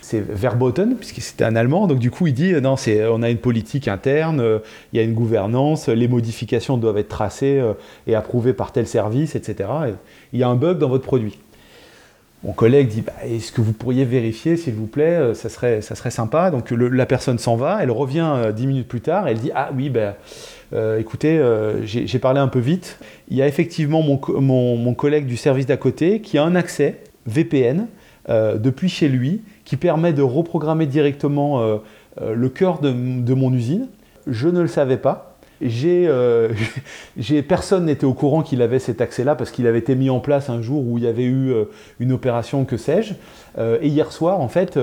c'est verboten, puisque c'était un allemand, donc du coup il dit, non, on a une politique interne, il y a une gouvernance, les modifications doivent être tracées et approuvées par tel service, etc. il y a un bug dans votre produit. Mon collègue dit bah, Est-ce que vous pourriez vérifier, s'il vous plaît euh, ça serait, ça serait sympa. Donc la personne s'en va, elle revient euh, dix minutes plus tard, elle dit Ah oui, ben, écoutez, j'ai parlé un peu vite. Il y a effectivement mon, collègue du service d'à côté qui a un accès VPN depuis chez lui qui permet de reprogrammer directement le cœur de mon usine. Je ne le savais pas. Euh, j'ai, personne n'était au courant qu'il avait cet accès-là parce qu'il avait été mis en place un jour où il y avait eu euh, une opération, que sais-je. Euh, et hier soir, en fait,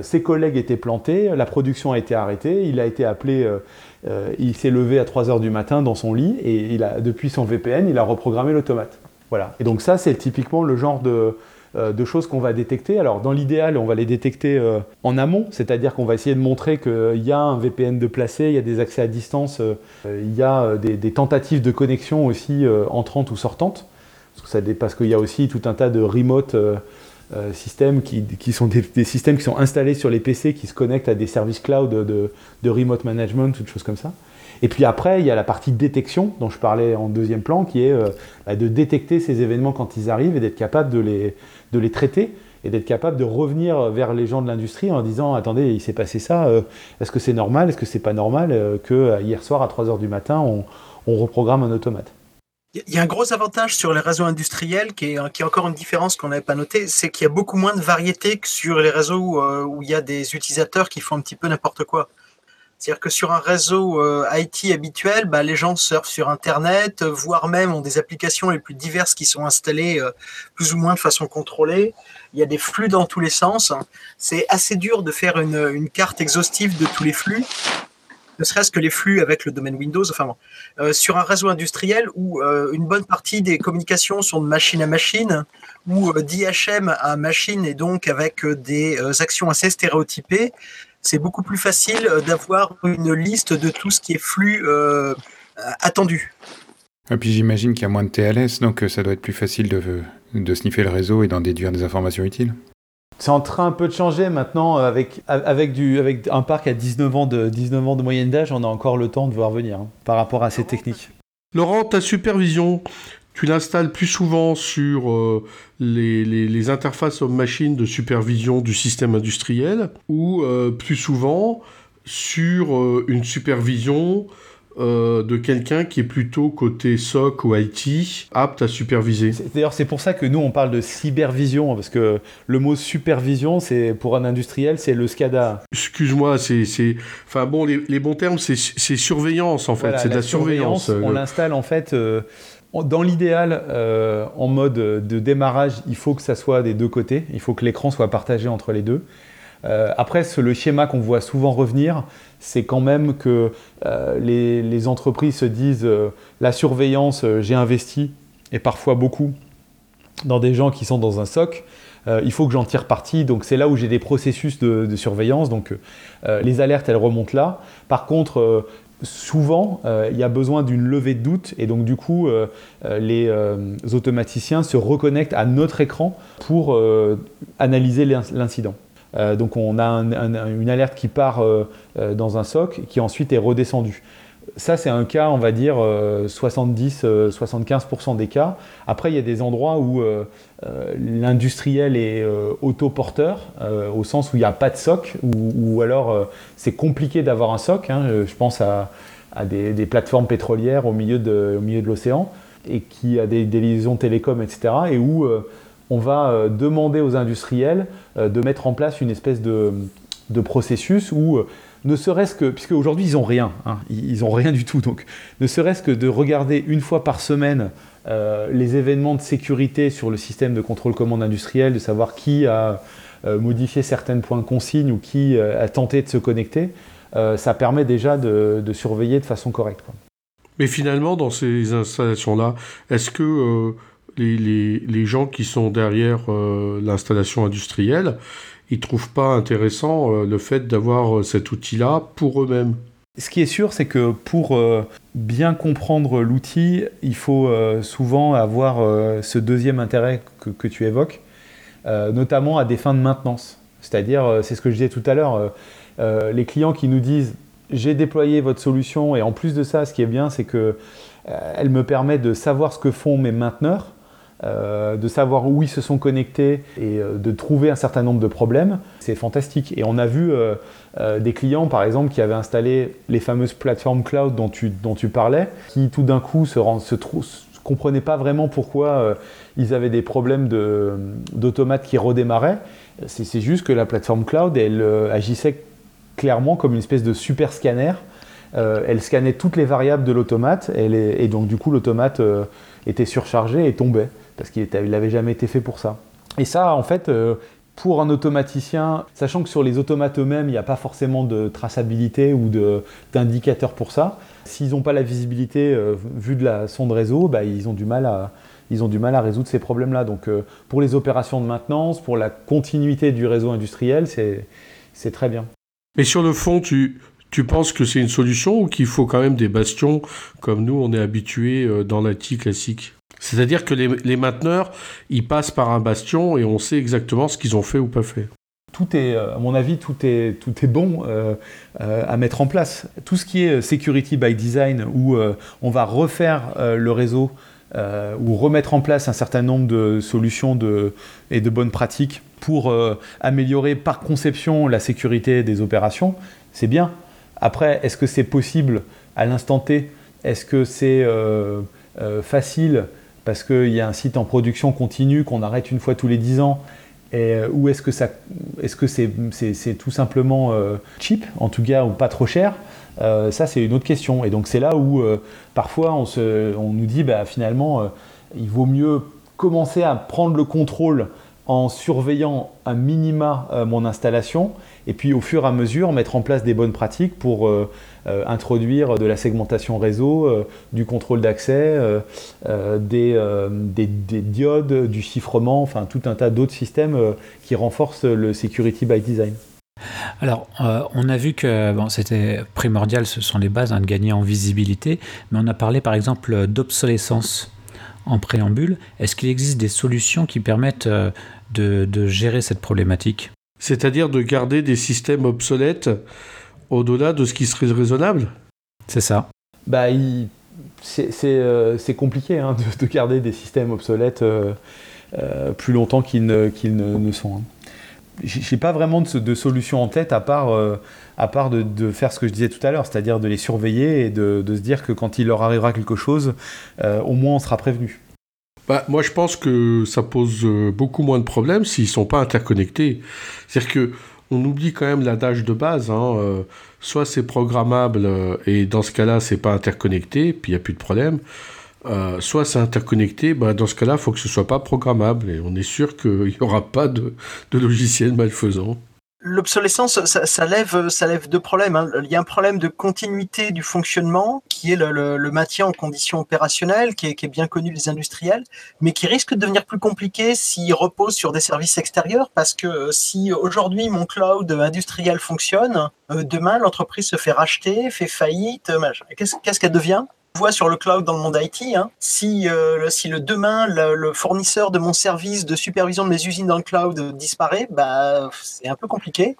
ses collègues étaient plantés, la production a été arrêtée, il a été appelé, il s'est levé à 3 h du matin dans son lit et depuis son VPN, il a reprogrammé l'automate. Voilà. Et donc ça, c'est typiquement le genre de, de choses qu'on va détecter. Alors dans l'idéal, on va les détecter euh, en amont, c'est-à-dire qu'on va essayer de montrer qu'il y a un VPN de placé, il y a des accès à distance, euh, il y a des, tentatives de connexion aussi entrantes ou sortantes, parce qu'il y a aussi tout un tas de remote systèmes qui, sont des, systèmes qui sont installés sur les PC qui se connectent à des services cloud de, remote management ou de choses comme ça. Et puis après, il y a la partie détection dont je parlais en deuxième plan, qui est bah, de détecter ces événements quand ils arrivent et d'être capable de les, de les traiter et d'être capable de revenir vers les gens de l'industrie en disant attendez il s'est passé ça euh, est-ce que c'est normal est-ce que c'est pas normal euh, que euh, hier soir à 3h du matin on, reprogramme un automate? Il y a un gros avantage sur les réseaux industriels qui est, qui est encore une différence qu'on n'avait pas notée, c'est qu'il y a beaucoup moins de variété que sur les réseaux euh, où il y a des utilisateurs qui font un petit peu n'importe quoi. C'est-à-dire que sur un réseau euh, IT habituel, bah, les gens surfent sur Internet, voire même ont des applications les plus diverses qui sont installées euh, plus ou moins de façon contrôlée. Il y a des flux dans tous les sens. C'est assez dur de faire une, carte exhaustive de tous les flux ne serait-ce que les flux avec le domaine Windows, enfin bon, euh, sur un réseau industriel où euh, une bonne partie des communications sont de machine à machine, ou euh, d'IHM à machine, et donc avec des actions assez stéréotypées, c'est beaucoup plus facile d'avoir une liste de tout ce qui est flux attendu. Et puis j'imagine qu'il y a moins de TLS, donc ça doit être plus facile de, de sniffer le réseau et d'en déduire des informations utiles. C'est en train un peu de changer maintenant avec, avec, du, avec un parc à 19 ans de, 19 ans de moyenne d'âge, on a encore le temps de voir venir hein, par rapport à ces techniques. Laurent, ta supervision, tu l'installes plus souvent sur euh, les, les, interfaces homme-machine de supervision du système industriel ou euh, plus souvent sur euh, une supervision de quelqu'un qui est plutôt côté SOC ou IT, apte à superviser. D'ailleurs, c'est pour ça que nous, on parle de cybervision, parce que le mot supervision, c'est pour un industriel, c'est le SCADA. Excuse-moi, c'est... Enfin bon, les, bons termes, c'est surveillance, en fait, c'est de la surveillance. on euh. l'installe, en fait... Euh, dans l'idéal, en mode de démarrage, il faut que ça soit des deux côtés. Il faut que l'écran soit partagé entre les deux. Euh, après, le schéma qu'on voit souvent revenir, c'est quand même que euh, les, entreprises se disent euh, la surveillance, j'ai investi, et parfois beaucoup, dans des gens qui sont dans un SOC. il faut que j'en tire parti, donc c'est là où j'ai des processus de, surveillance. Donc les alertes, elles remontent là. Par contre, souvent, il y a besoin d'une levée de doute et donc du coup, les automaticiens se reconnectent à notre écran pour analyser l'incident. Euh, donc on a une alerte qui part euh, euh, dans un SOC qui ensuite est redescendue. Ça, c'est un cas, on va dire, 70-75% des cas. Après, il y a des endroits où l'industriel est autoporteur, au sens où il n'y a pas de SOC, ou, alors c'est compliqué d'avoir un SOC. Hein. je pense à, des, plateformes pétrolières au milieu de, l'océan, et qui a des, liaisons télécom, etc., et où on va euh, demander aux industriels euh, de mettre en place une espèce de, processus où euh, ne serait-ce que, puisque aujourd'hui ils n'ont rien, hein, ils n'ont rien du tout, donc ne serait-ce que de regarder une fois par semaine les événements de sécurité sur le système de contrôle commande industriel, de savoir qui a modifié certains points de consigne ou qui a tenté de se connecter, ça permet déjà de, surveiller de façon correcte. Mais finalement, dans ces installations-là, est-ce que les, gens qui sont derrière euh, l'installation industrielle, ils trouvent pas intéressant euh, le fait d'avoir euh, cet outil-là pour eux-mêmes. Ce qui est sûr, c'est que pour bien comprendre l'outil, il faut souvent avoir ce deuxième intérêt que, tu évoques, notamment à des fins de maintenance. C'est-à-dire, c'est ce que je disais tout à l'heure, les clients qui nous disent j'ai déployé votre solution et en plus de ça, ce qui est bien, c'est que elle me permet de savoir ce que font mes mainteneurs euh, de savoir où ils se sont connectés et euh, de trouver un certain nombre de problèmes, c'est fantastique. Et on a vu euh, des clients, par exemple, qui avaient installé les fameuses plateformes cloud dont tu, dont tu parlais, qui tout d'un coup se, comprenaient pas vraiment pourquoi ils avaient des problèmes d'automates qui redémarraient. C'est juste que la plateforme cloud, elle agissait clairement comme une espèce de super scanner. elle scannait toutes les variables de l'automate et, donc du coup l'automate était surchargé et tombait parce qu'il n'avait jamais été fait pour ça. Et ça, en fait, euh, pour un automaticien, sachant que sur les automates eux-mêmes, il n'y a pas forcément de traçabilité ou d'indicateur pour ça, s'ils n'ont pas la visibilité euh, vue de la sonde réseau, bah, ils, ont du mal à, résoudre ces problèmes-là. Donc euh, pour les opérations de maintenance, pour la continuité du réseau industriel, c'est très bien. Mais sur le fond, tu, penses que c'est une solution ou qu'il faut quand même des bastions comme nous, on est habitué dans l'IT classique? C'est-à-dire que les, mainteneurs, ils passent par un bastion et on sait exactement ce qu'ils ont fait ou pas fait. Tout est, euh, à mon avis, tout est, tout est bon euh, euh, à mettre en place. Tout ce qui est security by design, où on va refaire le réseau ou remettre en place un certain nombre de solutions de, et de bonnes pratiques pour améliorer par conception la sécurité des opérations, c'est bien. Après, est-ce que c'est possible à l'instant T? Est-ce que c'est facile parce qu'il y a un site en production continue qu'on arrête une fois tous les 10 ans et, ou est-ce que est-ce que c'est, tout simplement cheap, en tout cas, ou pas trop cher? Ça, c'est une autre question. Et donc, c'est là où parfois on, nous dit bah, finalement, il vaut mieux commencer à prendre le contrôle en surveillant un minima euh, mon installation et puis au fur et à mesure mettre en place des bonnes pratiques pour euh, euh, introduire de la segmentation réseau, du contrôle d'accès, des, diodes, du chiffrement, enfin tout un tas d'autres systèmes qui renforcent le security by design. Alors, on a vu que c'était primordial, ce sont les bases, hein, de gagner en visibilité, mais on a parlé par exemple d'obsolescence en préambule. Est-ce qu'il existe des solutions qui permettent de, gérer cette problématique? C'est-à-dire de garder des systèmes obsolètes au-delà de ce qui serait raisonnable C'est ça. Bah, euh, c'est compliqué hein, de, garder des systèmes obsolètes euh, euh, plus longtemps qu'ils ne, ne, sont. Hein. J'ai pas vraiment de, de, solution en tête à part, à part de, faire ce que je disais tout à l'heure, c'est-à-dire de les surveiller et de, se dire que quand il leur arrivera quelque chose, au moins on sera prévenu. Bah, moi, je pense que ça pose euh, beaucoup moins de problèmes s'ils ne sont pas interconnectés. C'est-à-dire que on oublie quand même l'adage de base. Hein, euh, soit c'est programmable euh, et dans ce cas-là, c'est pas interconnecté, puis il n'y a plus de problème. soit c'est interconnecté, bah, dans ce cas-là, il faut que ce soit pas programmable et on est sûr qu'il n'y aura pas de, de logiciel malfaisant. L'obsolescence, ça, lève, ça lève deux problèmes. Hein. Il y a un problème de continuité du fonctionnement, qui est le, maintien en conditions opérationnelles, qui est, bien connu des industriels, mais qui risque de devenir plus compliqué s'il repose sur des services extérieurs, parce que euh, si aujourd'hui mon cloud industriel fonctionne, euh, demain l'entreprise se fait racheter, fait faillite, qu'est-ce qu'elle devient? Voit sur le cloud dans le monde IT, hein, si, euh, si le demain le, fournisseur de mon service de supervision de mes usines dans le cloud disparaît, bah c'est un peu compliqué.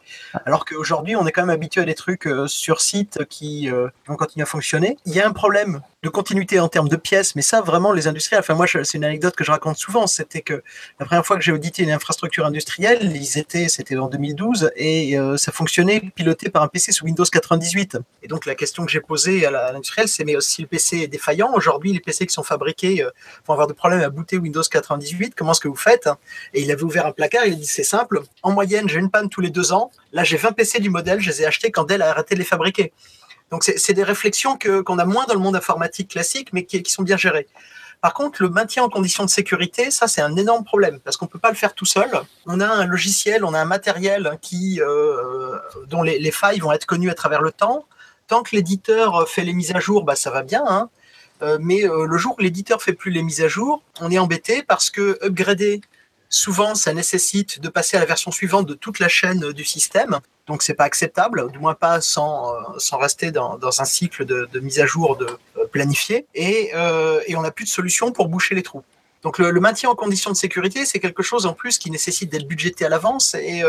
Alors qu'aujourd'hui, on est quand même habitué à des trucs euh, sur site qui euh, vont continuer à fonctionner. Il y a un problème de continuité en termes de pièces, mais ça vraiment les industriels. Enfin moi, c'est une anecdote que je raconte souvent, c'était que la première fois que j'ai audité une infrastructure industrielle, ils étaient, c'était en 2012 et ça fonctionnait piloté par un PC sous Windows 98. Et donc la question que j'ai posée à l'industriel, c'est mais aussi le PC PC défaillant. Aujourd'hui, les PC qui sont fabriqués euh, vont avoir des problèmes à booter Windows 98. Comment est-ce que vous faites? Et il avait ouvert un placard, il a dit c'est simple. En moyenne, j'ai une panne tous les deux ans. Là, j'ai 20 PC du modèle, je les ai achetés quand Dell a arrêté de les fabriquer. Donc, c'est des réflexions qu'on a moins dans le monde informatique classique, mais qui, sont bien gérées. Par contre, le maintien en conditions de sécurité, ça c'est un énorme problème parce qu'on ne peut pas le faire tout seul. On a un logiciel, on a un matériel qui, euh, dont les, failles vont être connues à travers le temps tant que l'éditeur fait les mises à jour, bah, ça va bien. Hein. Euh, mais euh, le jour où l'éditeur fait plus les mises à jour, on est embêté parce que upgrader, souvent, ça nécessite de passer à la version suivante de toute la chaîne du système. Donc, c'est pas acceptable, du moins pas sans, euh, rester dans, un cycle de, mise à jour de, planifié. Et, on n'a plus de solution pour boucher les trous. Donc, le, maintien en condition de sécurité, c'est quelque chose en plus qui nécessite d'être budgété à l'avance et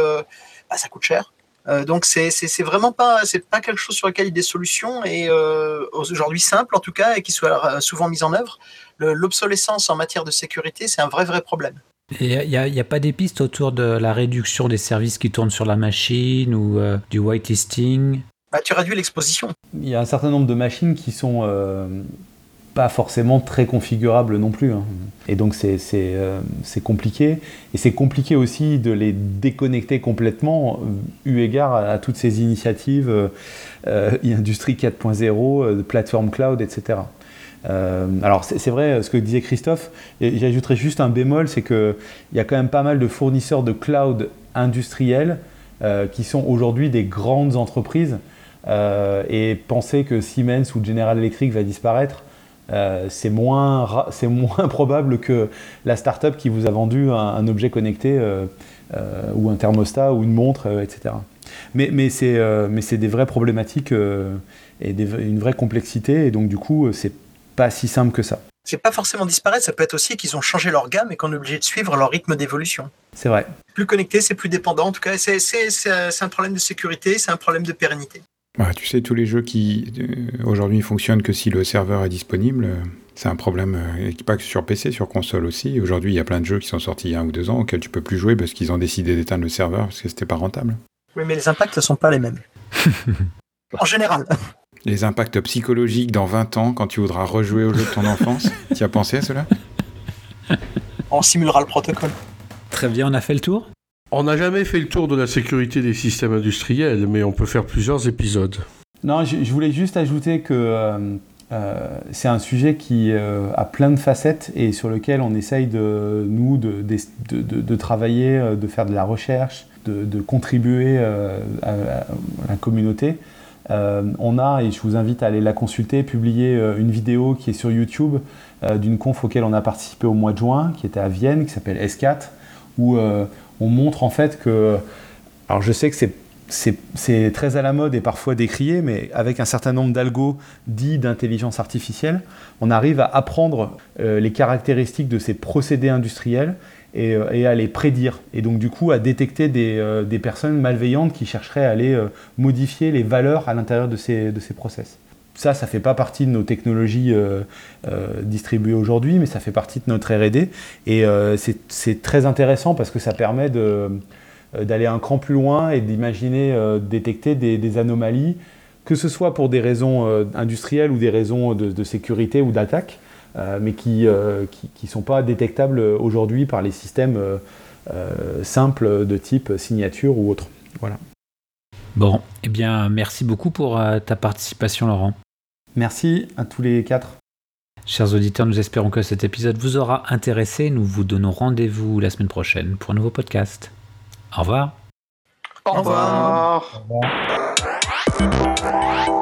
bah, ça coûte cher. Euh, donc c'est vraiment pas quelque chose sur lequel il y a des solutions et euh, aujourd'hui simples en tout cas et qui euh, souvent mises en œuvre. L'obsolescence en matière de sécurité c'est un vrai vrai problème. Il n'y a, a, pas des pistes autour de la réduction des services qui tournent sur la machine ou du whitelisting? Bah, Tu réduis l'exposition. Il y a un certain nombre de machines qui sont pas forcément très configurable non plus. Hein. Et donc euh, c'est compliqué. Et c'est compliqué aussi de les déconnecter complètement, euh, eu égard à, toutes ces initiatives, euh, euh Industrie 4.0, plateforme cloud, etc. alors c'est vrai ce que disait Christophe, et j'ajouterais juste un bémol, c'est qu'il y a quand même pas mal de fournisseurs de cloud industriels qui sont aujourd'hui des grandes entreprises. et penser que Siemens ou General Electric va disparaître, euh, c'est moins, moins probable que la startup qui vous a vendu un, objet connecté euh, euh, ou un thermostat ou une montre, etc. Mais, mais c'est des vraies problématiques et une vraie complexité, et donc du coup, c'est pas si simple que ça. C'est pas forcément disparaître, ça peut être aussi qu'ils ont changé leur gamme et qu'on est obligé de suivre leur rythme d'évolution. C'est vrai. Plus connecté, c'est plus dépendant. En tout cas, c'est un problème de sécurité, c'est un problème de pérennité. Bah, tu sais, tous les jeux qui euh, aujourd'hui fonctionnent que si le serveur est disponible, euh, c'est un problème, euh, pas que sur PC, sur console aussi. Aujourd'hui, il y a plein de jeux qui sont sortis il y a un ou deux ans auxquels tu peux plus jouer parce qu'ils ont décidé d'éteindre le serveur parce que c'était pas rentable. Oui, mais les impacts ne sont pas les mêmes. en général. Les impacts psychologiques dans 20 ans quand tu voudras rejouer au jeu de ton enfance. tu as pensé à cela? On simulera le protocole. Très bien, on a fait le tour? On n'a jamais fait le tour de la sécurité des systèmes industriels, mais on peut faire plusieurs épisodes. Non, je, voulais juste ajouter que euh, euh, c'est un sujet qui euh, a plein de facettes et sur lequel on essaye de nous de, de, travailler, de faire de la recherche, de, contribuer à, la communauté. On a, et je vous invite à aller la consulter, publié une vidéo qui est sur YouTube d'une conf auquel on a participé au mois de juin, qui était à Vienne, qui s'appelle S4, où on montre en fait que, alors je sais que c'est c'est très à la mode et parfois décrié, mais avec un certain nombre d'algos dits d'intelligence artificielle, on arrive à apprendre euh, les caractéristiques de ces procédés industriels euh, et, à les prédire. Et donc du coup à détecter des, euh, personnes malveillantes qui chercheraient à aller modifier les valeurs à l'intérieur de ces, de ces process. Ça, ça ne fait pas partie de nos technologies distribuées aujourd'hui, mais ça fait partie de notre RD. Et c'est très intéressant parce que ça permet euh, d'aller un cran plus loin et d'imaginer euh, détecter des, anomalies, que ce soit pour des raisons euh, industrielles ou des raisons de, sécurité ou d'attaque, mais qui ne sont pas détectables aujourd'hui par les systèmes simples de type signature ou autre. Voilà. Bon, eh bien, merci beaucoup pour ta participation, Laurent. Merci à tous les quatre. Chers auditeurs, nous espérons que cet épisode vous aura intéressé. Nous vous donnons rendez-vous la semaine prochaine pour un nouveau podcast. Au revoir. Au revoir. Au revoir.